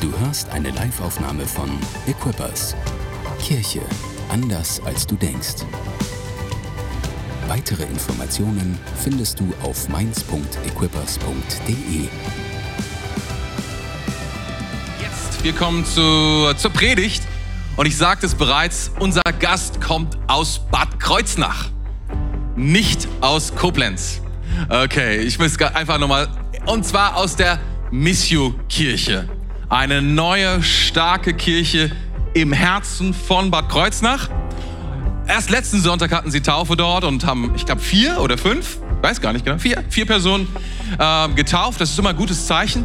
Du hörst eine Live-Aufnahme von Equippers. Kirche anders als du denkst. Weitere Informationen findest du auf mainz.equippers.de. Jetzt, wir kommen zu, zur Predigt. Und ich sagte es bereits, unser Gast kommt aus Bad Kreuznach, nicht aus Koblenz. Okay, ich muss einfach nochmal, und zwar aus der Missio-Kirche. Eine neue, starke Kirche im Herzen von Bad Kreuznach. Erst letzten Sonntag hatten sie Taufe dort und haben, ich glaube, vier oder fünf, weiß gar nicht genau, vier, vier Personen äh, getauft. Das ist immer ein gutes Zeichen.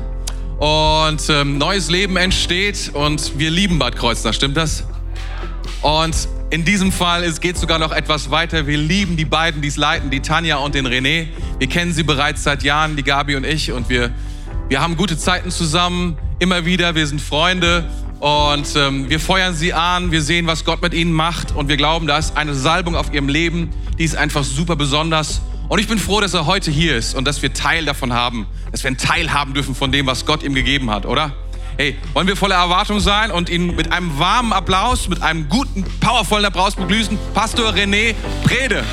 Und ähm, neues Leben entsteht und wir lieben Bad Kreuznach, stimmt das? Und in diesem Fall geht es sogar noch etwas weiter. Wir lieben die beiden, die es leiten, die Tanja und den René. Wir kennen sie bereits seit Jahren, die Gabi und ich. Und wir, wir haben gute Zeiten zusammen, immer wieder. Wir sind Freunde und ähm, wir feuern sie an. Wir sehen, was Gott mit ihnen macht. Und wir glauben, da ist eine Salbung auf ihrem Leben, die ist einfach super besonders. Und ich bin froh, dass er heute hier ist und dass wir Teil davon haben, dass wir einen Teil haben dürfen von dem, was Gott ihm gegeben hat, oder? Hey, wollen wir voller Erwartung sein und ihn mit einem warmen Applaus, mit einem guten, powervollen Applaus begrüßen? Pastor René Prede.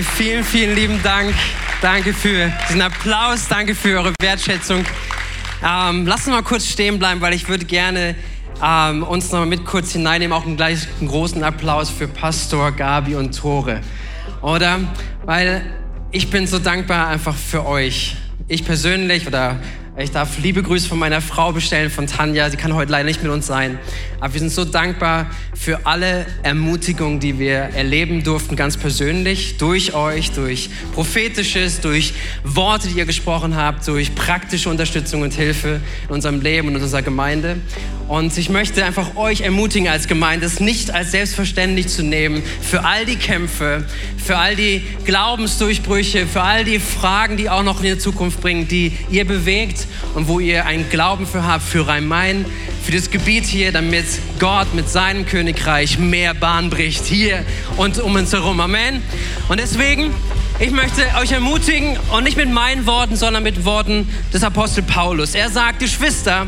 Hey, vielen, vielen lieben Dank. Danke für diesen Applaus, danke für eure Wertschätzung. Ähm, lasst uns mal kurz stehen bleiben, weil ich würde gerne ähm, uns noch mal mit kurz hineinnehmen. Auch einen gleich einen großen Applaus für Pastor Gabi und Tore. Oder? Weil ich bin so dankbar einfach für euch. Ich persönlich oder ich darf liebe Grüße von meiner Frau bestellen, von Tanja. Sie kann heute leider nicht mit uns sein. Aber wir sind so dankbar für alle Ermutigungen, die wir erleben durften, ganz persönlich, durch euch, durch prophetisches, durch Worte, die ihr gesprochen habt, durch praktische Unterstützung und Hilfe in unserem Leben und in unserer Gemeinde. Und ich möchte einfach euch ermutigen als Gemeinde, es nicht als selbstverständlich zu nehmen für all die Kämpfe, für all die Glaubensdurchbrüche, für all die Fragen, die auch noch in die Zukunft bringen, die ihr bewegt und wo ihr einen Glauben für habt, für Rhein-Main, für das Gebiet hier, damit Gott mit seinem Königreich mehr Bahn bricht, hier und um uns herum. Amen. Und deswegen, ich möchte euch ermutigen und nicht mit meinen Worten, sondern mit Worten des Apostel Paulus. Er sagt, Geschwister,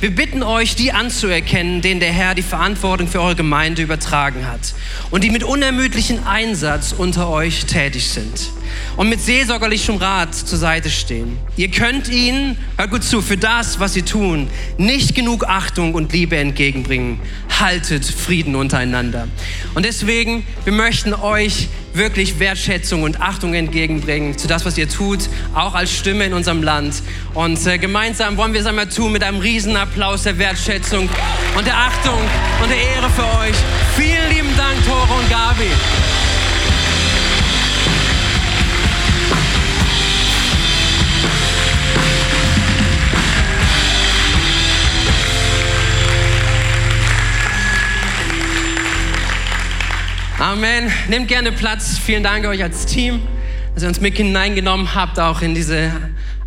wir bitten euch, die anzuerkennen, denen der Herr die Verantwortung für eure Gemeinde übertragen hat und die mit unermüdlichem Einsatz unter euch tätig sind und mit seelsorgerlichem Rat zur Seite stehen. Ihr könnt ihnen, hört gut zu, für das, was sie tun, nicht genug Achtung und Liebe entgegenbringen. Haltet Frieden untereinander. Und deswegen, wir möchten euch wirklich Wertschätzung und Achtung entgegenbringen zu das, was ihr tut, auch als Stimme in unserem Land. Und äh, gemeinsam wollen wir es einmal tun mit einem riesen Applaus der Wertschätzung und der Achtung und der Ehre für euch. Vielen lieben Dank, Tore und Gabi. Amen. Nehmt gerne Platz. Vielen Dank euch als Team, dass ihr uns mit hineingenommen habt, auch in diese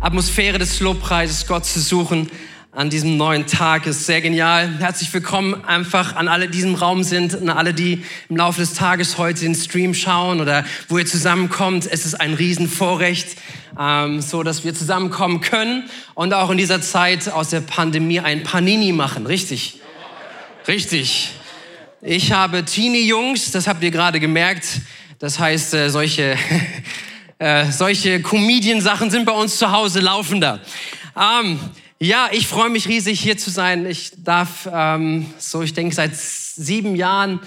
Atmosphäre des Lobpreises, Gott zu suchen an diesem neuen Tag. Ist sehr genial. Herzlich willkommen einfach an alle, die in diesem Raum sind, an alle, die im Laufe des Tages heute den Stream schauen oder wo ihr zusammenkommt. Es ist ein Riesenvorrecht, ähm, so dass wir zusammenkommen können und auch in dieser Zeit aus der Pandemie ein Panini machen. Richtig. Richtig. Ich habe Teenie-Jungs, das habt ihr gerade gemerkt. Das heißt, äh, solche, äh, solche Comedian-Sachen sind bei uns zu Hause laufender. Ähm, ja, ich freue mich riesig hier zu sein. Ich darf, ähm, so ich denke, seit sieben Jahren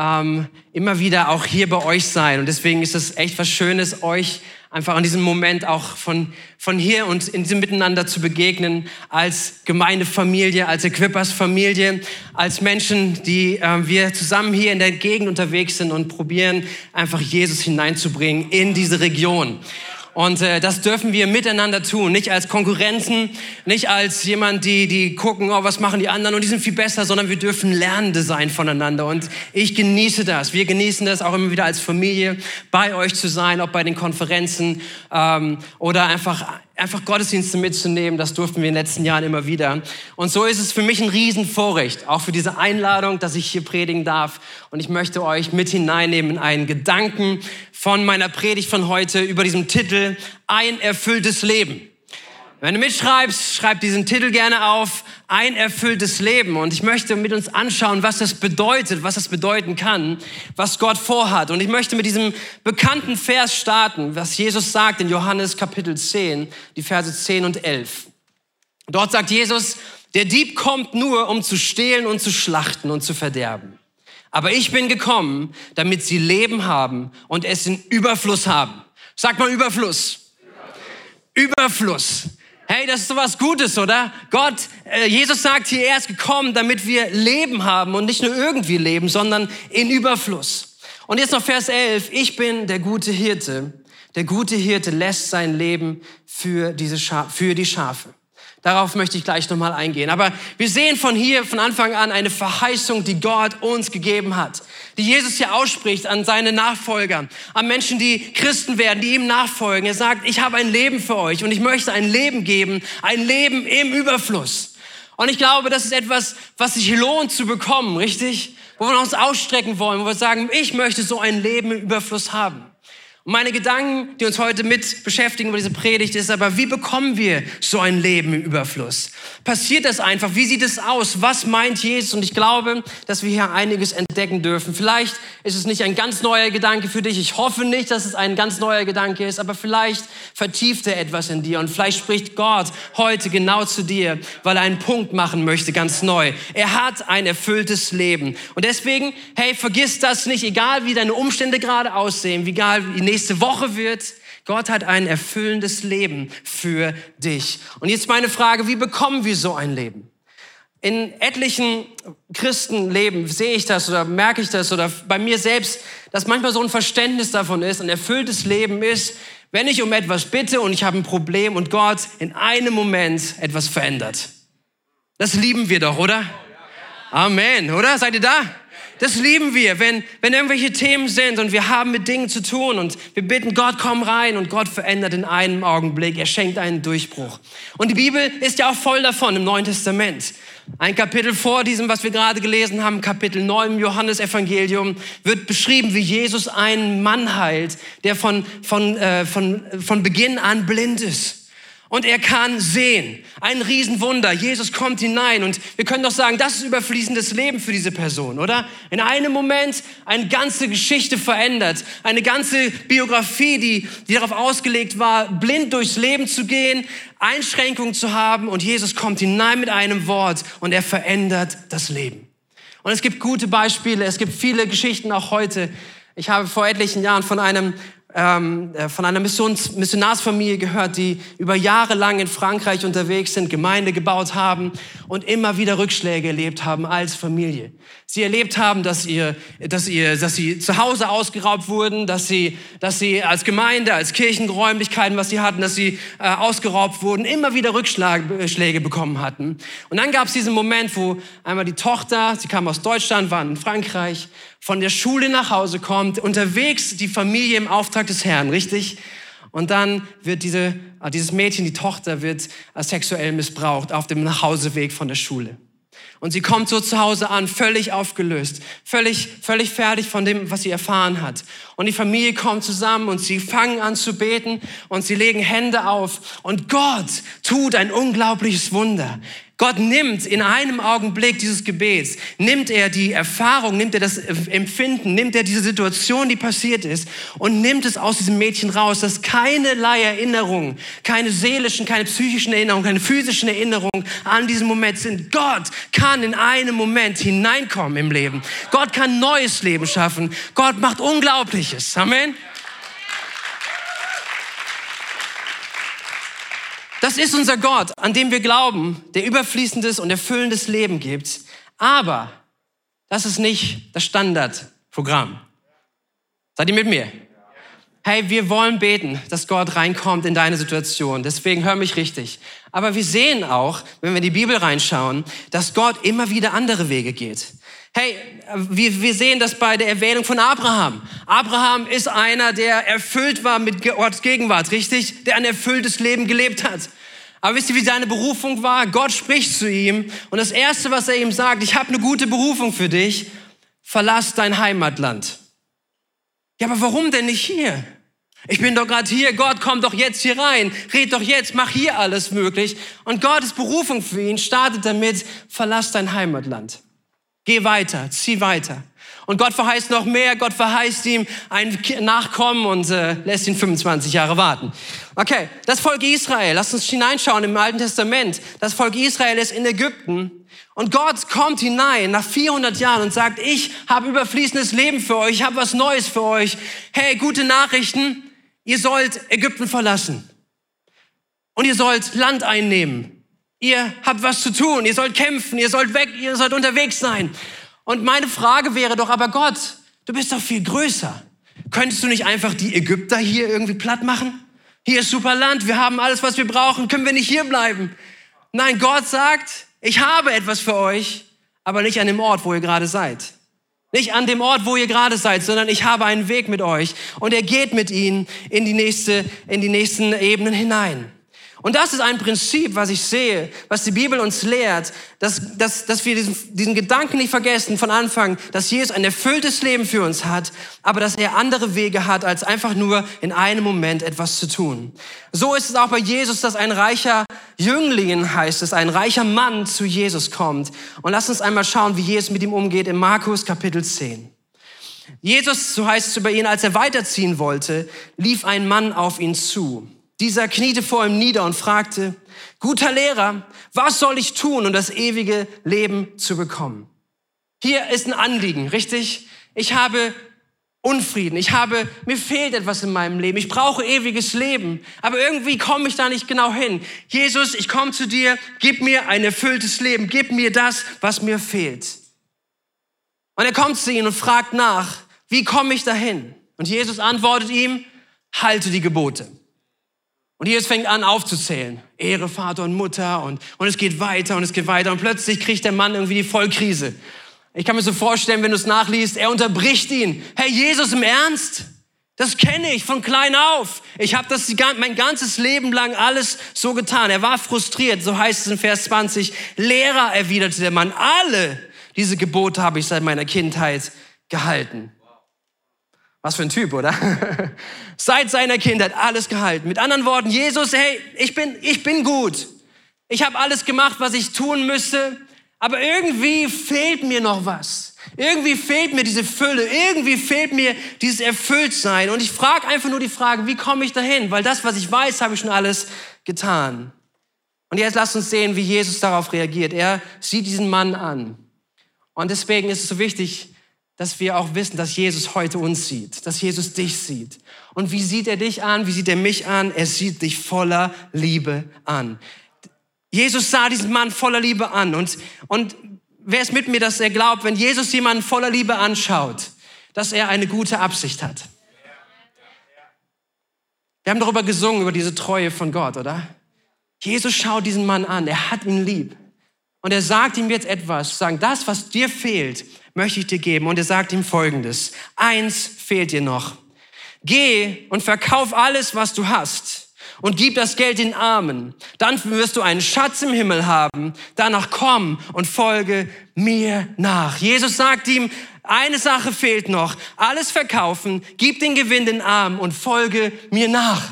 ähm, immer wieder auch hier bei euch sein. Und deswegen ist es echt was Schönes, euch einfach an diesem Moment auch von, von hier und in diesem Miteinander zu begegnen, als Gemeindefamilie, als Equippers-Familie, als Menschen, die äh, wir zusammen hier in der Gegend unterwegs sind und probieren, einfach Jesus hineinzubringen in diese Region. Und äh, das dürfen wir miteinander tun, nicht als Konkurrenzen, nicht als jemand, die, die gucken, oh, was machen die anderen und die sind viel besser, sondern wir dürfen Lernende sein voneinander. Und ich genieße das. Wir genießen das auch immer wieder als Familie, bei euch zu sein, ob bei den Konferenzen ähm, oder einfach einfach Gottesdienste mitzunehmen. Das durften wir in den letzten Jahren immer wieder. Und so ist es für mich ein Riesenvorrecht, auch für diese Einladung, dass ich hier predigen darf. Und ich möchte euch mit hineinnehmen in einen Gedanken von meiner Predigt von heute über diesem Titel Ein erfülltes Leben. Wenn du mitschreibst, schreib diesen Titel gerne auf, ein erfülltes Leben. Und ich möchte mit uns anschauen, was das bedeutet, was das bedeuten kann, was Gott vorhat. Und ich möchte mit diesem bekannten Vers starten, was Jesus sagt in Johannes Kapitel 10, die Verse 10 und 11. Dort sagt Jesus, der Dieb kommt nur, um zu stehlen und zu schlachten und zu verderben. Aber ich bin gekommen, damit sie Leben haben und es in Überfluss haben. Sag mal Überfluss. Überfluss. Hey, das ist sowas Gutes, oder? Gott, äh, Jesus sagt hier, er ist gekommen, damit wir Leben haben und nicht nur irgendwie leben, sondern in Überfluss. Und jetzt noch Vers 11. Ich bin der gute Hirte. Der gute Hirte lässt sein Leben für, diese Scha für die Schafe. Darauf möchte ich gleich nochmal eingehen. Aber wir sehen von hier, von Anfang an, eine Verheißung, die Gott uns gegeben hat. Die Jesus hier ausspricht an seine Nachfolger, an Menschen, die Christen werden, die ihm nachfolgen. Er sagt, ich habe ein Leben für euch und ich möchte ein Leben geben, ein Leben im Überfluss. Und ich glaube, das ist etwas, was sich lohnt zu bekommen, richtig? Wo wir uns ausstrecken wollen, wo wir sagen, ich möchte so ein Leben im Überfluss haben. Und meine Gedanken, die uns heute mit beschäftigen über diese Predigt, ist aber, wie bekommen wir so ein Leben im Überfluss? Passiert das einfach? Wie sieht es aus? Was meint Jesus? Und ich glaube, dass wir hier einiges entdecken dürfen. Vielleicht ist es nicht ein ganz neuer Gedanke für dich. Ich hoffe nicht, dass es ein ganz neuer Gedanke ist, aber vielleicht vertieft er etwas in dir und vielleicht spricht Gott heute genau zu dir, weil er einen Punkt machen möchte, ganz neu. Er hat ein erfülltes Leben. Und deswegen, hey, vergiss das nicht, egal wie deine Umstände gerade aussehen, egal wie nächste Woche wird. Gott hat ein erfüllendes Leben für dich. Und jetzt meine Frage, wie bekommen wir so ein Leben? In etlichen Christenleben sehe ich das oder merke ich das oder bei mir selbst, dass manchmal so ein Verständnis davon ist, ein erfülltes Leben ist, wenn ich um etwas bitte und ich habe ein Problem und Gott in einem Moment etwas verändert. Das lieben wir doch, oder? Amen, oder? Seid ihr da? Das lieben wir, wenn, wenn irgendwelche Themen sind und wir haben mit Dingen zu tun und wir bitten Gott, komm rein und Gott verändert in einem Augenblick. Er schenkt einen Durchbruch. Und die Bibel ist ja auch voll davon im Neuen Testament. Ein Kapitel vor diesem, was wir gerade gelesen haben, Kapitel 9 im Johannesevangelium, wird beschrieben, wie Jesus einen Mann heilt, der von, von, äh, von, von Beginn an blind ist und er kann sehen. Ein Riesenwunder. Jesus kommt hinein und wir können doch sagen, das ist überfließendes Leben für diese Person, oder? In einem Moment eine ganze Geschichte verändert, eine ganze Biografie, die, die darauf ausgelegt war, blind durchs Leben zu gehen, Einschränkungen zu haben und Jesus kommt hinein mit einem Wort und er verändert das Leben. Und es gibt gute Beispiele, es gibt viele Geschichten auch heute. Ich habe vor etlichen Jahren von einem ähm, äh, von einer Missions Missionarsfamilie gehört, die über Jahre lang in Frankreich unterwegs sind, Gemeinde gebaut haben und immer wieder Rückschläge erlebt haben als Familie. Sie erlebt haben, dass, ihr, dass, ihr, dass sie zu Hause ausgeraubt wurden, dass sie, dass sie als Gemeinde, als Kirchenräumlichkeiten, was sie hatten, dass sie äh, ausgeraubt wurden, immer wieder Rückschläge bekommen hatten. Und dann gab es diesen Moment, wo einmal die Tochter, sie kam aus Deutschland, war in Frankreich, von der Schule nach Hause kommt, unterwegs die Familie im Auftrag des Herrn, richtig? Und dann wird diese, äh, dieses Mädchen, die Tochter, wird äh, sexuell missbraucht auf dem Nachhauseweg von der Schule. Und sie kommt so zu Hause an, völlig aufgelöst, völlig, völlig fertig von dem, was sie erfahren hat. Und die Familie kommt zusammen und sie fangen an zu beten und sie legen Hände auf. Und Gott tut ein unglaubliches Wunder. Gott nimmt in einem Augenblick dieses Gebets, nimmt er die Erfahrung, nimmt er das Empfinden, nimmt er diese Situation, die passiert ist und nimmt es aus diesem Mädchen raus, dass keinerlei Erinnerungen, keine seelischen, keine psychischen Erinnerungen, keine physischen Erinnerungen an diesen Moment sind. Gott kann in einem Moment hineinkommen im Leben. Gott kann neues Leben schaffen. Gott macht Unglaubliches. Amen. Das ist unser Gott, an dem wir glauben, der überfließendes und erfüllendes Leben gibt. Aber das ist nicht das Standardprogramm. Seid ihr mit mir? Hey, wir wollen beten, dass Gott reinkommt in deine Situation. Deswegen hör mich richtig. Aber wir sehen auch, wenn wir in die Bibel reinschauen, dass Gott immer wieder andere Wege geht. Hey, wir, wir sehen das bei der Erwähnung von Abraham. Abraham ist einer, der erfüllt war mit Gottes Gegenwart, richtig? Der ein erfülltes Leben gelebt hat. Aber wisst ihr, wie seine Berufung war? Gott spricht zu ihm und das Erste, was er ihm sagt, ich habe eine gute Berufung für dich, verlass dein Heimatland. Ja, aber warum denn nicht hier? Ich bin doch gerade hier, Gott, komm doch jetzt hier rein, red doch jetzt, mach hier alles möglich. Und Gottes Berufung für ihn startet damit, verlass dein Heimatland. Geh weiter, zieh weiter. Und Gott verheißt noch mehr. Gott verheißt ihm ein Nachkommen und äh, lässt ihn 25 Jahre warten. Okay, das Volk Israel, lasst uns hineinschauen im Alten Testament. Das Volk Israel ist in Ägypten. Und Gott kommt hinein nach 400 Jahren und sagt, ich habe überfließendes Leben für euch, ich habe was Neues für euch. Hey, gute Nachrichten, ihr sollt Ägypten verlassen. Und ihr sollt Land einnehmen. Ihr habt was zu tun, ihr sollt kämpfen, ihr sollt weg, ihr sollt unterwegs sein. Und meine Frage wäre doch, aber Gott, du bist doch viel größer. Könntest du nicht einfach die Ägypter hier irgendwie platt machen? Hier ist super Land, wir haben alles, was wir brauchen, können wir nicht hier bleiben? Nein, Gott sagt, ich habe etwas für euch, aber nicht an dem Ort, wo ihr gerade seid. Nicht an dem Ort, wo ihr gerade seid, sondern ich habe einen Weg mit euch und er geht mit ihnen in die nächste, in die nächsten Ebenen hinein. Und das ist ein Prinzip, was ich sehe, was die Bibel uns lehrt, dass, dass, dass wir diesen, diesen Gedanken nicht vergessen von Anfang, dass Jesus ein erfülltes Leben für uns hat, aber dass er andere Wege hat, als einfach nur in einem Moment etwas zu tun. So ist es auch bei Jesus, dass ein reicher Jüngling, heißt es, ein reicher Mann zu Jesus kommt. Und lass uns einmal schauen, wie Jesus mit ihm umgeht in Markus Kapitel 10. Jesus, so heißt es über ihn, als er weiterziehen wollte, lief ein Mann auf ihn zu. Dieser kniete vor ihm nieder und fragte, guter Lehrer, was soll ich tun, um das ewige Leben zu bekommen? Hier ist ein Anliegen, richtig? Ich habe Unfrieden, ich habe, mir fehlt etwas in meinem Leben, ich brauche ewiges Leben, aber irgendwie komme ich da nicht genau hin. Jesus, ich komme zu dir, gib mir ein erfülltes Leben, gib mir das, was mir fehlt. Und er kommt zu ihm und fragt nach, wie komme ich dahin? Und Jesus antwortet ihm, halte die Gebote. Und Jesus fängt an aufzuzählen. Ehre, Vater und Mutter und, und es geht weiter und es geht weiter und plötzlich kriegt der Mann irgendwie die Vollkrise. Ich kann mir so vorstellen, wenn du es nachliest, er unterbricht ihn. Hey, Jesus, im Ernst? Das kenne ich von klein auf. Ich habe das mein ganzes Leben lang alles so getan. Er war frustriert, so heißt es in Vers 20. Lehrer, erwiderte der Mann, alle diese Gebote habe ich seit meiner Kindheit gehalten. Was für ein Typ, oder? Seit seiner Kindheit alles gehalten. Mit anderen Worten, Jesus, hey, ich bin, ich bin gut. Ich habe alles gemacht, was ich tun müsste, aber irgendwie fehlt mir noch was. Irgendwie fehlt mir diese Fülle, irgendwie fehlt mir dieses Erfülltsein. Und ich frage einfach nur die Frage, wie komme ich dahin? Weil das, was ich weiß, habe ich schon alles getan. Und jetzt lasst uns sehen, wie Jesus darauf reagiert. Er sieht diesen Mann an. Und deswegen ist es so wichtig, dass wir auch wissen, dass Jesus heute uns sieht, dass Jesus dich sieht. Und wie sieht er dich an? Wie sieht er mich an? Er sieht dich voller Liebe an. Jesus sah diesen Mann voller Liebe an. Und, und wer ist mit mir, dass er glaubt, wenn Jesus jemanden voller Liebe anschaut, dass er eine gute Absicht hat? Wir haben darüber gesungen, über diese Treue von Gott, oder? Jesus schaut diesen Mann an, er hat ihn lieb. Und er sagt ihm jetzt etwas, sagen, das, was dir fehlt, möchte ich dir geben. Und er sagt ihm Folgendes. Eins fehlt dir noch. Geh und verkauf alles, was du hast und gib das Geld den Armen. Dann wirst du einen Schatz im Himmel haben. Danach komm und folge mir nach. Jesus sagt ihm, eine Sache fehlt noch. Alles verkaufen, gib den Gewinn den Armen und folge mir nach.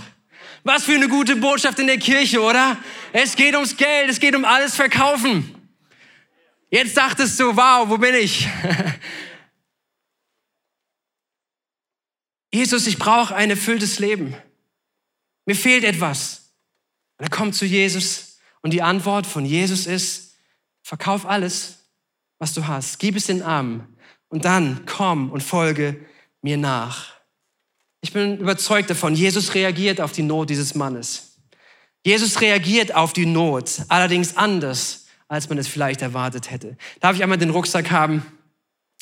Was für eine gute Botschaft in der Kirche, oder? Es geht ums Geld, es geht um alles verkaufen. Jetzt dachtest du, wow, wo bin ich? Jesus, ich brauche ein erfülltes Leben. Mir fehlt etwas. Und er kommt zu Jesus und die Antwort von Jesus ist, verkauf alles, was du hast, gib es den Armen und dann komm und folge mir nach. Ich bin überzeugt davon, Jesus reagiert auf die Not dieses Mannes. Jesus reagiert auf die Not, allerdings anders als man es vielleicht erwartet hätte. Darf ich einmal den Rucksack haben?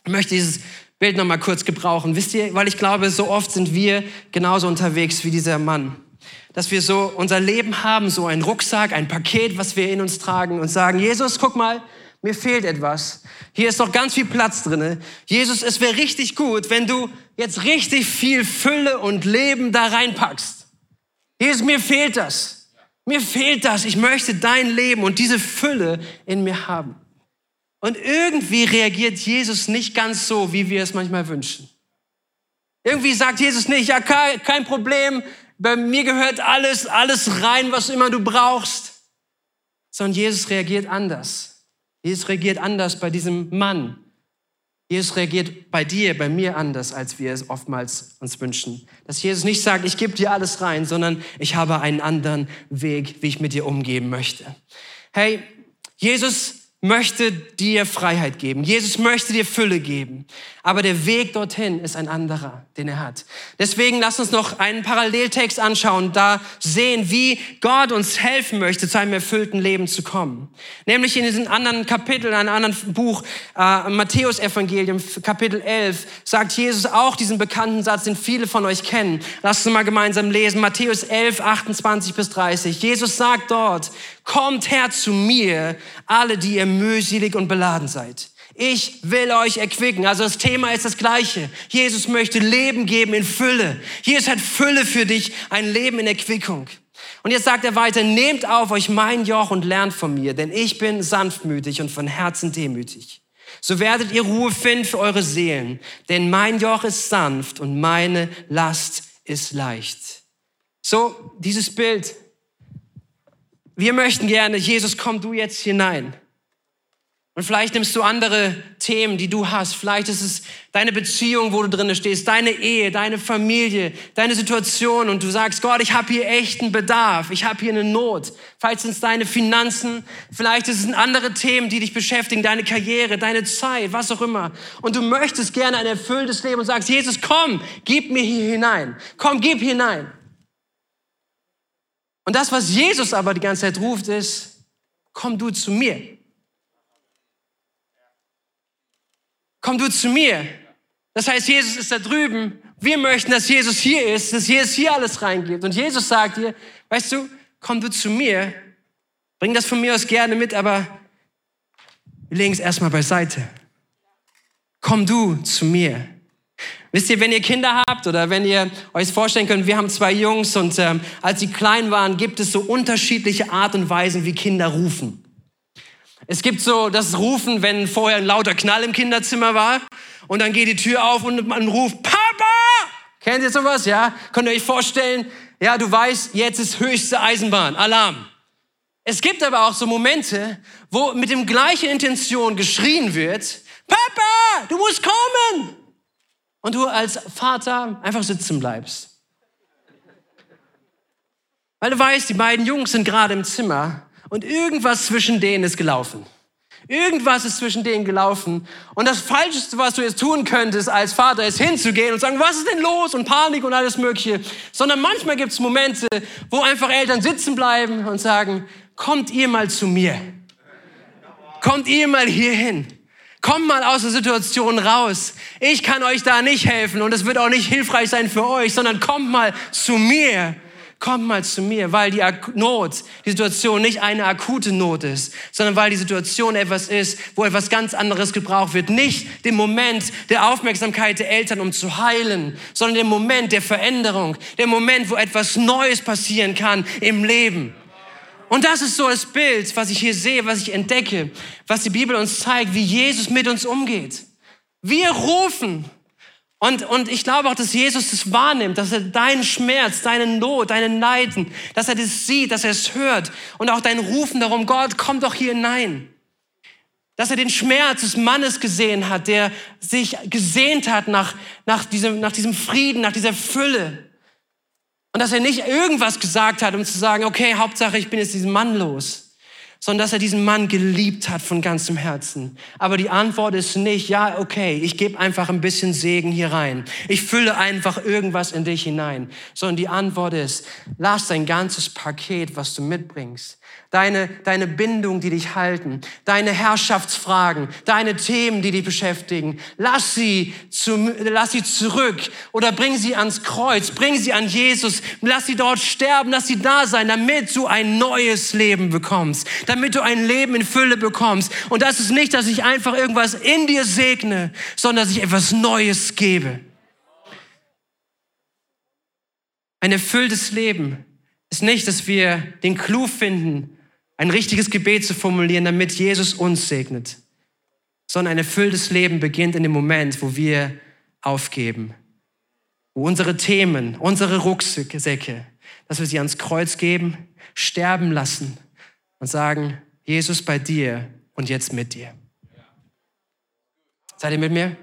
Ich möchte dieses Bild noch mal kurz gebrauchen. Wisst ihr, weil ich glaube, so oft sind wir genauso unterwegs wie dieser Mann. Dass wir so unser Leben haben, so ein Rucksack, ein Paket, was wir in uns tragen und sagen, Jesus, guck mal, mir fehlt etwas. Hier ist noch ganz viel Platz drinne. Jesus, es wäre richtig gut, wenn du jetzt richtig viel Fülle und Leben da reinpackst. Jesus, mir fehlt das. Mir fehlt das. Ich möchte dein Leben und diese Fülle in mir haben. Und irgendwie reagiert Jesus nicht ganz so, wie wir es manchmal wünschen. Irgendwie sagt Jesus nicht, ja, kein Problem, bei mir gehört alles, alles rein, was immer du brauchst. Sondern Jesus reagiert anders. Jesus reagiert anders bei diesem Mann. Jesus reagiert bei dir, bei mir anders, als wir es oftmals uns wünschen. Dass Jesus nicht sagt, ich gebe dir alles rein, sondern ich habe einen anderen Weg, wie ich mit dir umgehen möchte. Hey, Jesus möchte dir Freiheit geben. Jesus möchte dir Fülle geben. Aber der Weg dorthin ist ein anderer, den er hat. Deswegen lass uns noch einen Paralleltext anschauen, da sehen, wie Gott uns helfen möchte, zu einem erfüllten Leben zu kommen. Nämlich in diesem anderen Kapitel, in einem anderen Buch, äh, Matthäus Evangelium, Kapitel 11, sagt Jesus auch diesen bekannten Satz, den viele von euch kennen. Lass uns mal gemeinsam lesen. Matthäus 11, 28 bis 30. Jesus sagt dort, kommt her zu mir, alle, die ihr mühselig und beladen seid ich will euch erquicken. Also das Thema ist das gleiche. Jesus möchte Leben geben in Fülle. Jesus hat Fülle für dich, ein Leben in Erquickung. Und jetzt sagt er weiter, nehmt auf euch mein Joch und lernt von mir, denn ich bin sanftmütig und von Herzen demütig. So werdet ihr Ruhe finden für eure Seelen, denn mein Joch ist sanft und meine Last ist leicht. So, dieses Bild. Wir möchten gerne, Jesus, komm du jetzt hinein. Und vielleicht nimmst du andere Themen, die du hast. Vielleicht ist es deine Beziehung, wo du drin stehst, deine Ehe, deine Familie, deine Situation und du sagst, Gott, ich habe hier echten Bedarf, ich habe hier eine Not. Vielleicht sind es deine Finanzen, vielleicht ist es andere Themen, die dich beschäftigen, deine Karriere, deine Zeit, was auch immer. Und du möchtest gerne ein erfülltes Leben und sagst, Jesus, komm, gib mir hier hinein. Komm, gib hinein. Und das, was Jesus aber die ganze Zeit ruft, ist, komm du zu mir. komm du zu mir. Das heißt, Jesus ist da drüben. Wir möchten, dass Jesus hier ist, dass Jesus hier alles reingibt. Und Jesus sagt dir, weißt du, komm du zu mir. Bring das von mir aus gerne mit, aber wir legen es erstmal beiseite. Komm du zu mir. Wisst ihr, wenn ihr Kinder habt oder wenn ihr euch vorstellen könnt, wir haben zwei Jungs und ähm, als sie klein waren, gibt es so unterschiedliche Art und Weisen, wie Kinder rufen. Es gibt so das Rufen, wenn vorher ein lauter Knall im Kinderzimmer war und dann geht die Tür auf und man ruft, Papa! Kennt ihr sowas? Ja? Könnt ihr euch vorstellen? Ja, du weißt, jetzt ist höchste Eisenbahn, Alarm. Es gibt aber auch so Momente, wo mit dem gleichen Intention geschrien wird, Papa, du musst kommen! Und du als Vater einfach sitzen bleibst. Weil du weißt, die beiden Jungs sind gerade im Zimmer und irgendwas zwischen denen ist gelaufen. Irgendwas ist zwischen denen gelaufen. Und das Falscheste, was du jetzt tun könntest als Vater, ist hinzugehen und sagen, was ist denn los? Und Panik und alles Mögliche. Sondern manchmal gibt es Momente, wo einfach Eltern sitzen bleiben und sagen, kommt ihr mal zu mir. Kommt ihr mal hierhin. Kommt mal aus der Situation raus. Ich kann euch da nicht helfen und es wird auch nicht hilfreich sein für euch, sondern kommt mal zu mir kommt mal zu mir, weil die Not, die Situation nicht eine akute Not ist, sondern weil die Situation etwas ist, wo etwas ganz anderes gebraucht wird. Nicht den Moment der Aufmerksamkeit der Eltern, um zu heilen, sondern den Moment der Veränderung, der Moment, wo etwas Neues passieren kann im Leben. Und das ist so das Bild, was ich hier sehe, was ich entdecke, was die Bibel uns zeigt, wie Jesus mit uns umgeht. Wir rufen und, und ich glaube auch, dass Jesus das wahrnimmt, dass er deinen Schmerz, deine Not, deine Leiden, dass er das sieht, dass er es hört und auch dein Rufen darum, Gott, komm doch hier hinein. Dass er den Schmerz des Mannes gesehen hat, der sich gesehnt hat nach, nach, diesem, nach diesem Frieden, nach dieser Fülle. Und dass er nicht irgendwas gesagt hat, um zu sagen, okay, Hauptsache, ich bin jetzt diesen Mann los sondern dass er diesen Mann geliebt hat von ganzem Herzen. Aber die Antwort ist nicht, ja, okay, ich gebe einfach ein bisschen Segen hier rein. Ich fülle einfach irgendwas in dich hinein. Sondern die Antwort ist, lass dein ganzes Paket, was du mitbringst, deine, deine Bindung, die dich halten, deine Herrschaftsfragen, deine Themen, die dich beschäftigen. Lass sie, zu, lass sie zurück oder bring sie ans Kreuz, bring sie an Jesus, lass sie dort sterben, lass sie da sein, damit du ein neues Leben bekommst, damit du ein Leben in Fülle bekommst. Und das ist nicht, dass ich einfach irgendwas in dir segne, sondern dass ich etwas Neues gebe. Ein erfülltes Leben ist nicht, dass wir den Clou finden, ein richtiges Gebet zu formulieren, damit Jesus uns segnet, sondern ein erfülltes Leben beginnt in dem Moment, wo wir aufgeben, wo unsere Themen, unsere Rucksäcke, dass wir sie ans Kreuz geben, sterben lassen und sagen, Jesus bei dir und jetzt mit dir. Seid ihr mit mir?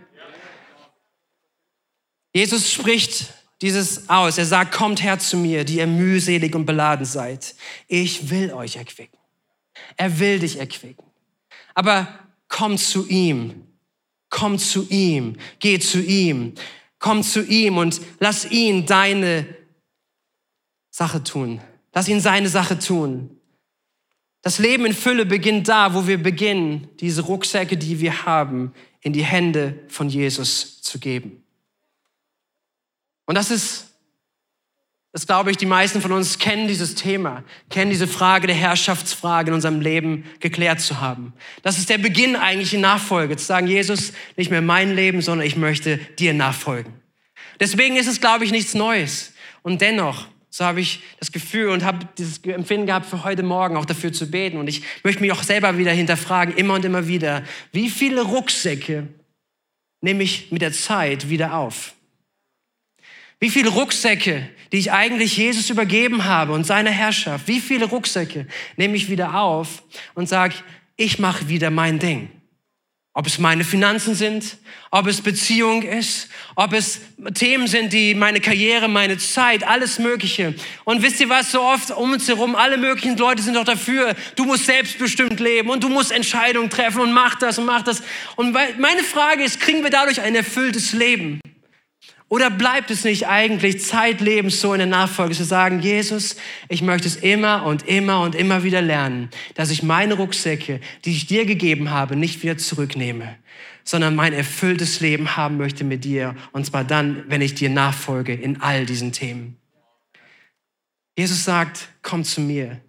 Jesus spricht dieses aus. Er sagt, kommt her zu mir, die ihr mühselig und beladen seid. Ich will euch erquicken. Er will dich erquicken. Aber komm zu ihm. Komm zu ihm. Geh zu ihm. Komm zu ihm und lass ihn deine Sache tun. Lass ihn seine Sache tun. Das Leben in Fülle beginnt da, wo wir beginnen, diese Rucksäcke, die wir haben, in die Hände von Jesus zu geben. Und das ist, das glaube ich, die meisten von uns kennen dieses Thema, kennen diese Frage der Herrschaftsfrage in unserem Leben geklärt zu haben. Das ist der Beginn eigentlich in Nachfolge, zu sagen, Jesus, nicht mehr mein Leben, sondern ich möchte dir nachfolgen. Deswegen ist es, glaube ich, nichts Neues. Und dennoch, so habe ich das Gefühl und habe dieses Empfinden gehabt, für heute Morgen auch dafür zu beten. Und ich möchte mich auch selber wieder hinterfragen, immer und immer wieder, wie viele Rucksäcke nehme ich mit der Zeit wieder auf? Wie viele Rucksäcke, die ich eigentlich Jesus übergeben habe und seiner Herrschaft, wie viele Rucksäcke nehme ich wieder auf und sage, ich mache wieder mein Ding. Ob es meine Finanzen sind, ob es Beziehung ist, ob es Themen sind, die meine Karriere, meine Zeit, alles Mögliche. Und wisst ihr was, so oft um uns herum, alle möglichen Leute sind doch dafür, du musst selbstbestimmt leben und du musst Entscheidungen treffen und mach das und mach das. Und meine Frage ist, kriegen wir dadurch ein erfülltes Leben? Oder bleibt es nicht eigentlich zeitlebens so in der Nachfolge zu sagen, Jesus, ich möchte es immer und immer und immer wieder lernen, dass ich meine Rucksäcke, die ich dir gegeben habe, nicht wieder zurücknehme, sondern mein erfülltes Leben haben möchte mit dir. Und zwar dann, wenn ich dir nachfolge in all diesen Themen. Jesus sagt, komm zu mir.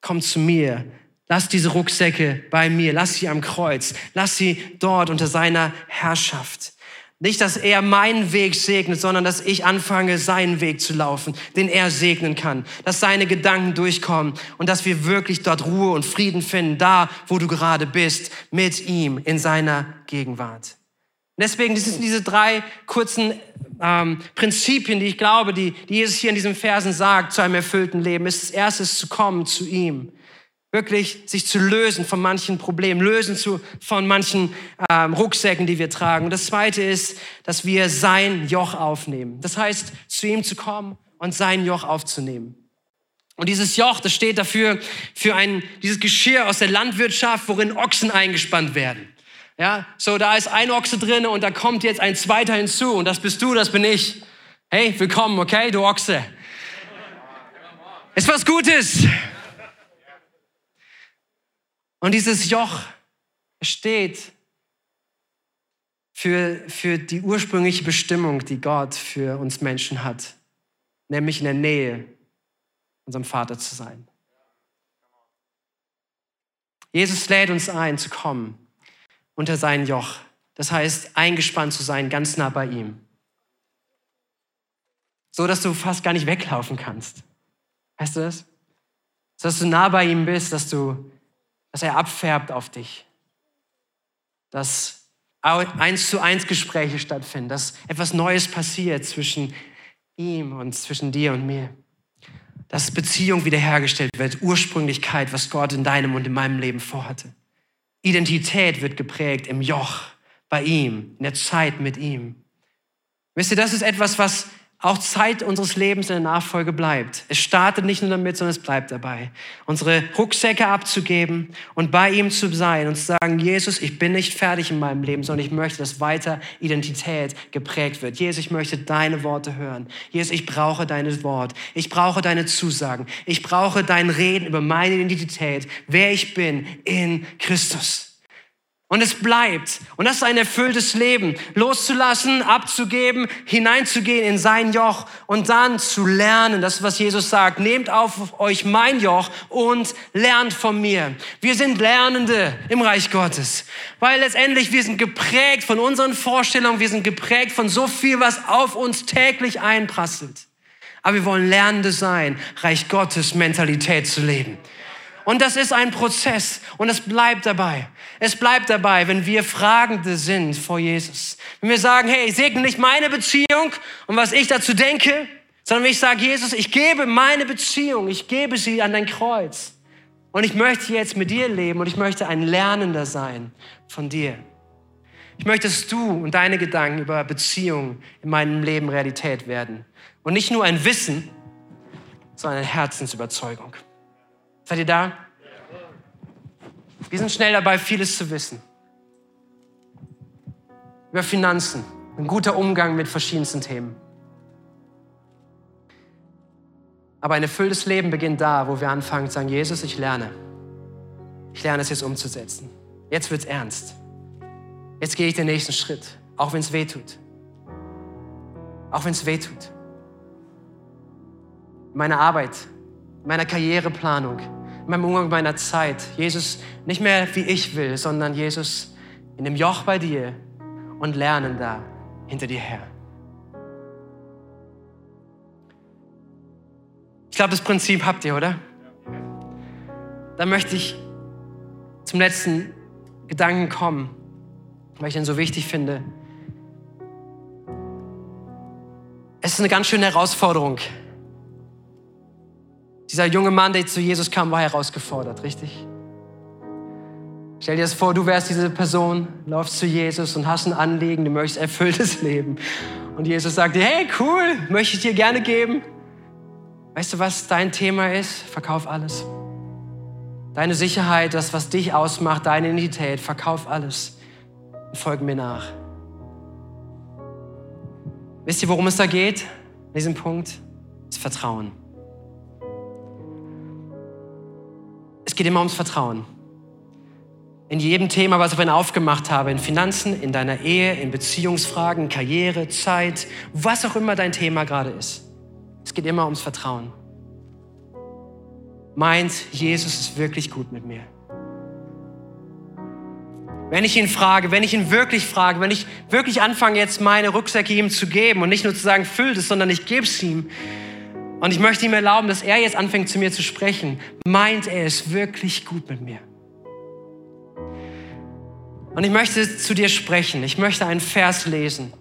Komm zu mir. Lass diese Rucksäcke bei mir. Lass sie am Kreuz. Lass sie dort unter seiner Herrschaft. Nicht, dass er meinen Weg segnet, sondern dass ich anfange, seinen Weg zu laufen, den er segnen kann. Dass seine Gedanken durchkommen und dass wir wirklich dort Ruhe und Frieden finden, da, wo du gerade bist, mit ihm in seiner Gegenwart. Deswegen das sind diese drei kurzen ähm, Prinzipien, die ich glaube, die, die Jesus hier in diesen Versen sagt, zu einem erfüllten Leben. Ist das erste zu kommen zu ihm wirklich sich zu lösen von manchen Problemen, lösen zu, von manchen ähm, Rucksäcken, die wir tragen. Und das Zweite ist, dass wir sein Joch aufnehmen. Das heißt, zu ihm zu kommen und sein Joch aufzunehmen. Und dieses Joch, das steht dafür, für ein, dieses Geschirr aus der Landwirtschaft, worin Ochsen eingespannt werden. Ja, so da ist ein Ochse drin und da kommt jetzt ein zweiter hinzu und das bist du, das bin ich. Hey, willkommen, okay, du Ochse. Ist was Gutes. Und dieses Joch steht für, für die ursprüngliche Bestimmung, die Gott für uns Menschen hat, nämlich in der Nähe unserem Vater zu sein. Jesus lädt uns ein, zu kommen unter sein Joch. Das heißt, eingespannt zu sein, ganz nah bei ihm. So, dass du fast gar nicht weglaufen kannst. Weißt du das? So, dass du nah bei ihm bist, dass du dass er abfärbt auf dich. Dass eins zu eins Gespräche stattfinden, dass etwas Neues passiert zwischen ihm und zwischen dir und mir. Dass Beziehung wiederhergestellt wird, Ursprünglichkeit, was Gott in deinem und in meinem Leben vorhatte. Identität wird geprägt im Joch, bei ihm, in der Zeit mit ihm. Wisst ihr, das ist etwas, was auch Zeit unseres Lebens in der Nachfolge bleibt. Es startet nicht nur damit, sondern es bleibt dabei. Unsere Rucksäcke abzugeben und bei ihm zu sein und zu sagen, Jesus, ich bin nicht fertig in meinem Leben, sondern ich möchte, dass weiter Identität geprägt wird. Jesus, ich möchte deine Worte hören. Jesus, ich brauche deine Wort. Ich brauche deine Zusagen. Ich brauche dein Reden über meine Identität, wer ich bin in Christus. Und es bleibt. Und das ist ein erfülltes Leben. Loszulassen, abzugeben, hineinzugehen in sein Joch und dann zu lernen. Das ist, was Jesus sagt. Nehmt auf euch mein Joch und lernt von mir. Wir sind Lernende im Reich Gottes. Weil letztendlich wir sind geprägt von unseren Vorstellungen. Wir sind geprägt von so viel, was auf uns täglich einprasselt. Aber wir wollen Lernende sein, Reich Gottes Mentalität zu leben. Und das ist ein Prozess und es bleibt dabei. Es bleibt dabei, wenn wir Fragende sind vor Jesus. Wenn wir sagen, hey, ich segne nicht meine Beziehung und was ich dazu denke, sondern wenn ich sage, Jesus, ich gebe meine Beziehung, ich gebe sie an dein Kreuz. Und ich möchte jetzt mit dir leben und ich möchte ein Lernender sein von dir. Ich möchte, dass du und deine Gedanken über Beziehungen in meinem Leben Realität werden. Und nicht nur ein Wissen, sondern eine Herzensüberzeugung. Seid ihr da? Wir sind schnell dabei, vieles zu wissen. Über Finanzen, ein guter Umgang mit verschiedensten Themen. Aber ein erfülltes Leben beginnt da, wo wir anfangen zu sagen, Jesus, ich lerne. Ich lerne es jetzt umzusetzen. Jetzt wird es ernst. Jetzt gehe ich den nächsten Schritt, auch wenn es weh tut. Auch wenn es weh tut. Meine Arbeit, meiner Karriereplanung, meinem Umgang mit meiner Zeit. Jesus, nicht mehr wie ich will, sondern Jesus in dem Joch bei dir und lernen da hinter dir her. Ich glaube, das Prinzip habt ihr, oder? Da möchte ich zum letzten Gedanken kommen, weil ich den so wichtig finde. Es ist eine ganz schöne Herausforderung, dieser junge Mann, der zu Jesus kam, war herausgefordert, richtig? Stell dir das vor, du wärst diese Person, laufst zu Jesus und hast ein Anliegen, du möchtest erfülltes Leben. Und Jesus sagt dir, hey, cool, möchte ich dir gerne geben. Weißt du, was dein Thema ist? Verkauf alles. Deine Sicherheit, das, was dich ausmacht, deine Identität, verkauf alles und folg mir nach. Wisst ihr, worum es da geht? An diesem Punkt? Das Vertrauen. Geht immer ums Vertrauen. In jedem Thema, was ich vorhin aufgemacht habe, in Finanzen, in deiner Ehe, in Beziehungsfragen, Karriere, Zeit, was auch immer dein Thema gerade ist. Es geht immer ums Vertrauen. Meint, Jesus ist wirklich gut mit mir. Wenn ich ihn frage, wenn ich ihn wirklich frage, wenn ich wirklich anfange, jetzt meine Rucksäcke ihm zu geben und nicht nur zu sagen, füllt es, sondern ich gebe es ihm, und ich möchte ihm erlauben, dass er jetzt anfängt zu mir zu sprechen. Meint er es wirklich gut mit mir? Und ich möchte zu dir sprechen. Ich möchte einen Vers lesen.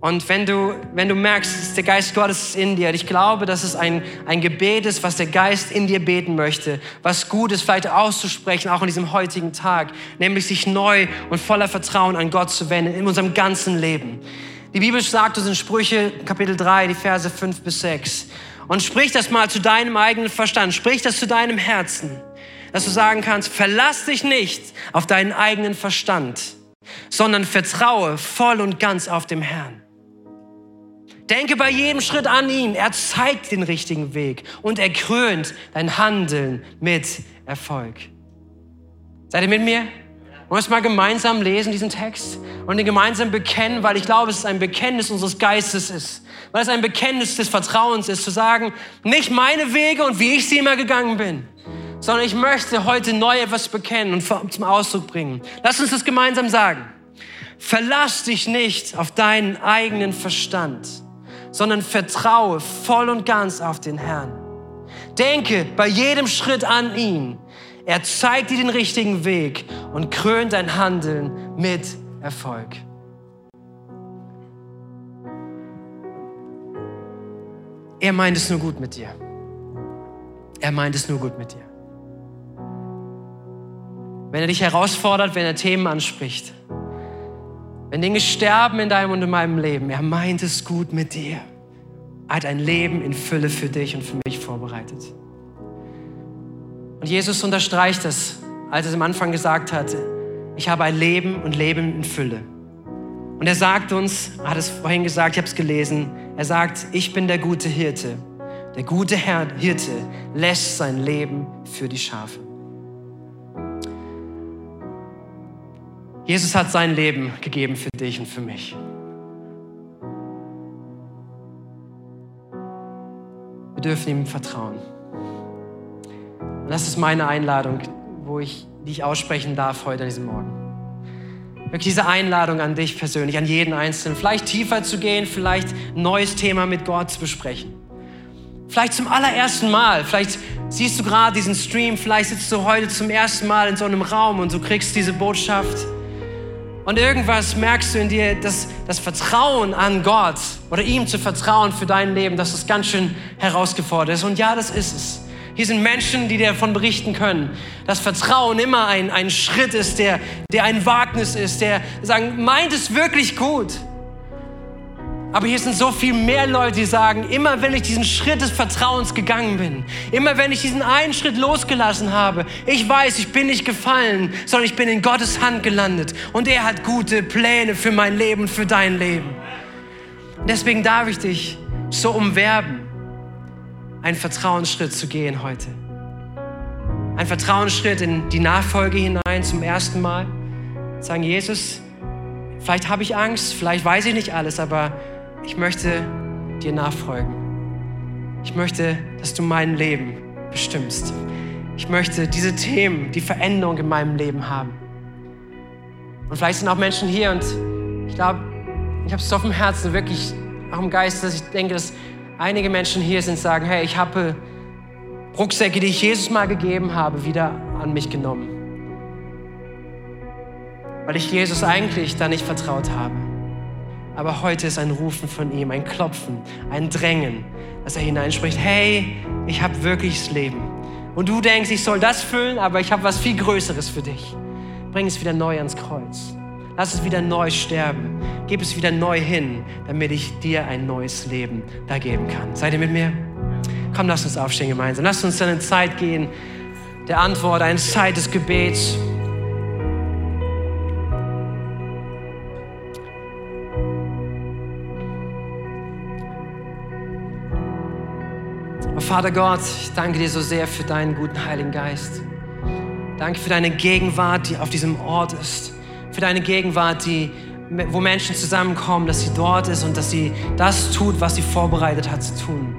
Und wenn du, wenn du merkst, der Geist Gottes ist in dir, ich glaube, dass es ein, ein Gebet ist, was der Geist in dir beten möchte, was gut ist, vielleicht auszusprechen, auch in diesem heutigen Tag, nämlich sich neu und voller Vertrauen an Gott zu wenden, in unserem ganzen Leben. Die Bibel sagt uns in Sprüche Kapitel 3, die Verse 5 bis 6, und sprich das mal zu deinem eigenen Verstand, sprich das zu deinem Herzen, dass du sagen kannst, verlass dich nicht auf deinen eigenen Verstand, sondern vertraue voll und ganz auf dem Herrn. Denke bei jedem Schritt an ihn. Er zeigt den richtigen Weg und er krönt dein Handeln mit Erfolg. Seid ihr mit mir? Wollen wir es mal gemeinsam lesen, diesen Text? Und den gemeinsam bekennen, weil ich glaube, es ist ein Bekenntnis unseres Geistes ist. Weil es ein Bekenntnis des Vertrauens ist, zu sagen, nicht meine Wege und wie ich sie immer gegangen bin, sondern ich möchte heute neu etwas bekennen und zum Ausdruck bringen. Lass uns das gemeinsam sagen. Verlass dich nicht auf deinen eigenen Verstand, sondern vertraue voll und ganz auf den Herrn. Denke bei jedem Schritt an ihn er zeigt dir den richtigen Weg und krönt dein Handeln mit Erfolg. Er meint es nur gut mit dir. Er meint es nur gut mit dir. Wenn er dich herausfordert, wenn er Themen anspricht, wenn Dinge sterben in deinem und in meinem Leben, er meint es gut mit dir. Er hat ein Leben in Fülle für dich und für mich vorbereitet. Und Jesus unterstreicht das, als er es am Anfang gesagt hatte, ich habe ein Leben und Leben in Fülle. Und er sagt uns, er hat es vorhin gesagt, ich habe es gelesen, er sagt, ich bin der gute Hirte. Der gute Herr, Hirte lässt sein Leben für die Schafe. Jesus hat sein Leben gegeben für dich und für mich. Wir dürfen ihm vertrauen. Und das ist meine Einladung, wo ich, die ich aussprechen darf heute an diesem Morgen. Wirklich diese Einladung an dich persönlich, an jeden Einzelnen, vielleicht tiefer zu gehen, vielleicht ein neues Thema mit Gott zu besprechen. Vielleicht zum allerersten Mal, vielleicht siehst du gerade diesen Stream, vielleicht sitzt du heute zum ersten Mal in so einem Raum und du kriegst diese Botschaft. Und irgendwas merkst du in dir, dass das Vertrauen an Gott oder ihm zu vertrauen für dein Leben, dass es ganz schön herausgefordert ist. Und ja, das ist es. Hier sind Menschen, die davon berichten können, dass Vertrauen immer ein, ein Schritt ist, der, der ein Wagnis ist, der sagen, meint es wirklich gut. Aber hier sind so viel mehr Leute, die sagen, immer wenn ich diesen Schritt des Vertrauens gegangen bin, immer wenn ich diesen einen Schritt losgelassen habe, ich weiß, ich bin nicht gefallen, sondern ich bin in Gottes Hand gelandet und er hat gute Pläne für mein Leben für dein Leben. Deswegen darf ich dich so umwerben, einen Vertrauensschritt zu gehen heute. Ein Vertrauensschritt in die Nachfolge hinein zum ersten Mal. Sagen, Jesus, vielleicht habe ich Angst, vielleicht weiß ich nicht alles, aber ich möchte dir nachfolgen. Ich möchte, dass du mein Leben bestimmst. Ich möchte diese Themen, die Veränderung in meinem Leben haben. Und vielleicht sind auch Menschen hier und ich glaube, ich habe es auf dem Herzen, wirklich auch im Geist, dass ich denke, dass einige Menschen hier sind, sagen, hey, ich habe Rucksäcke, die ich Jesus mal gegeben habe, wieder an mich genommen. Weil ich Jesus eigentlich da nicht vertraut habe. Aber heute ist ein Rufen von ihm, ein Klopfen, ein Drängen, dass er hineinspricht, hey, ich habe wirklich das Leben. Und du denkst, ich soll das füllen, aber ich habe was viel Größeres für dich. Bring es wieder neu ans Kreuz. Lass es wieder neu sterben. Gib es wieder neu hin, damit ich dir ein neues Leben da geben kann. Seid ihr mit mir? Komm, lass uns aufstehen gemeinsam. Lass uns in eine Zeit gehen der Antwort, eine Zeit des Gebets. Vater Gott, ich danke dir so sehr für deinen guten Heiligen Geist. Danke für deine Gegenwart, die auf diesem Ort ist. Für deine Gegenwart, die, wo Menschen zusammenkommen, dass sie dort ist und dass sie das tut, was sie vorbereitet hat zu tun.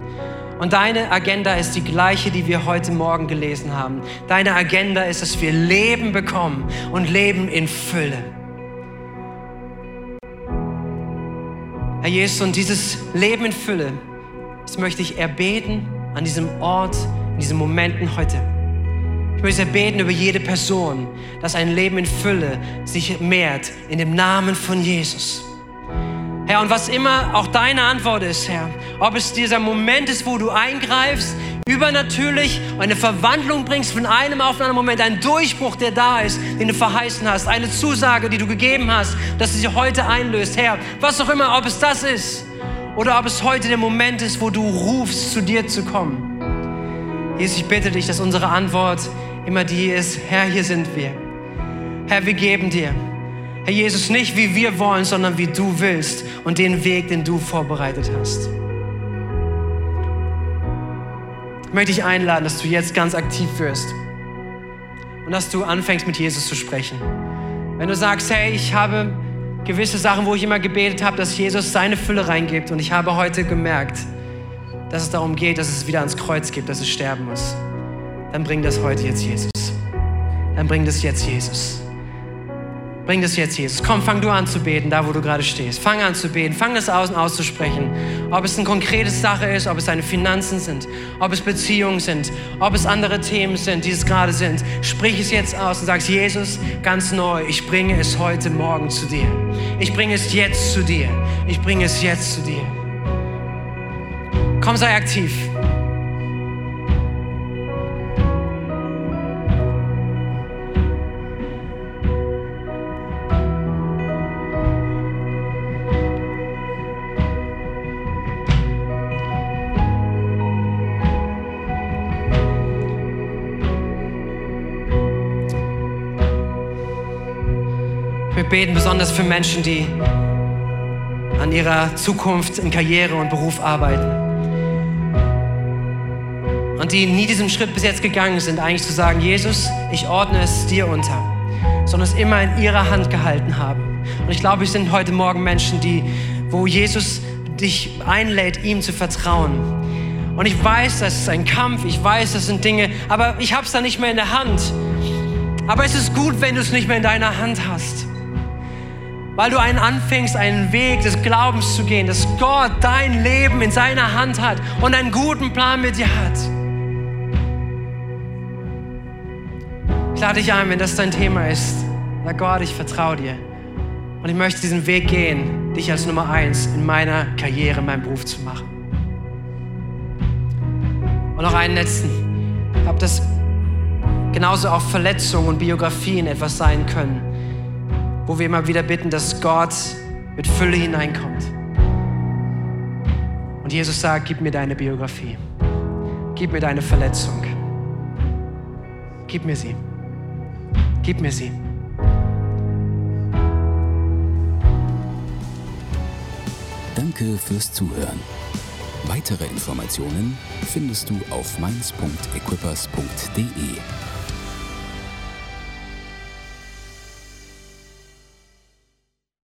Und deine Agenda ist die gleiche, die wir heute Morgen gelesen haben. Deine Agenda ist, dass wir Leben bekommen und Leben in Fülle. Herr Jesus, und dieses Leben in Fülle, das möchte ich erbeten an diesem Ort, in diesen Momenten heute. Ich möchte beten über jede Person, dass ein Leben in Fülle sich mehrt in dem Namen von Jesus. Herr, und was immer auch deine Antwort ist, Herr, ob es dieser Moment ist, wo du eingreifst, übernatürlich eine Verwandlung bringst von einem auf einen anderen Moment, ein Durchbruch, der da ist, den du verheißen hast, eine Zusage, die du gegeben hast, dass sie sich heute einlöst, Herr, was auch immer, ob es das ist oder ob es heute der Moment ist, wo du rufst, zu dir zu kommen. Jesus, ich bitte dich, dass unsere Antwort immer die ist, Herr, hier sind wir. Herr, wir geben dir. Herr Jesus, nicht wie wir wollen, sondern wie du willst und den Weg, den du vorbereitet hast. Ich möchte dich einladen, dass du jetzt ganz aktiv wirst und dass du anfängst, mit Jesus zu sprechen. Wenn du sagst, hey, ich habe gewisse Sachen, wo ich immer gebetet habe, dass Jesus seine Fülle reingibt. Und ich habe heute gemerkt, dass es darum geht, dass es wieder ans Kreuz gibt, dass es sterben muss. Dann bring das heute jetzt Jesus. Dann bring das jetzt Jesus. Bring das jetzt, Jesus. Komm, fang du an zu beten, da wo du gerade stehst. Fang an zu beten, fang das außen auszusprechen. Ob es eine konkrete Sache ist, ob es deine Finanzen sind, ob es Beziehungen sind, ob es andere Themen sind, die es gerade sind. Sprich es jetzt aus und sagst, Jesus, ganz neu, ich bringe es heute Morgen zu dir. Ich bringe es jetzt zu dir. Ich bringe es jetzt zu dir. Komm, sei aktiv. Beten, besonders für Menschen, die an ihrer Zukunft in Karriere und Beruf arbeiten. Und die nie diesen Schritt bis jetzt gegangen sind, eigentlich zu sagen, Jesus, ich ordne es dir unter. sondern es immer in ihrer Hand gehalten haben. Und ich glaube, wir sind heute Morgen Menschen, die, wo Jesus dich einlädt, ihm zu vertrauen. Und ich weiß, das ist ein Kampf, ich weiß, das sind Dinge, aber ich habe es dann nicht mehr in der Hand. Aber es ist gut, wenn du es nicht mehr in deiner Hand hast. Weil du einen anfängst, einen Weg des Glaubens zu gehen, dass Gott dein Leben in seiner Hand hat und einen guten Plan mit dir hat. Ich lade dich ein, wenn das dein Thema ist. Sag Gott, ich vertraue dir. Und ich möchte diesen Weg gehen, dich als Nummer eins in meiner Karriere, in meinem Beruf zu machen. Und noch einen letzten. Ich glaube, dass genauso auch Verletzungen und Biografien etwas sein können, wo wir immer wieder bitten, dass Gott mit Fülle hineinkommt. Und Jesus sagt, gib mir deine Biografie. Gib mir deine Verletzung. Gib mir sie. Gib mir sie. Danke fürs Zuhören. Weitere Informationen findest du auf mainz.equippers.de.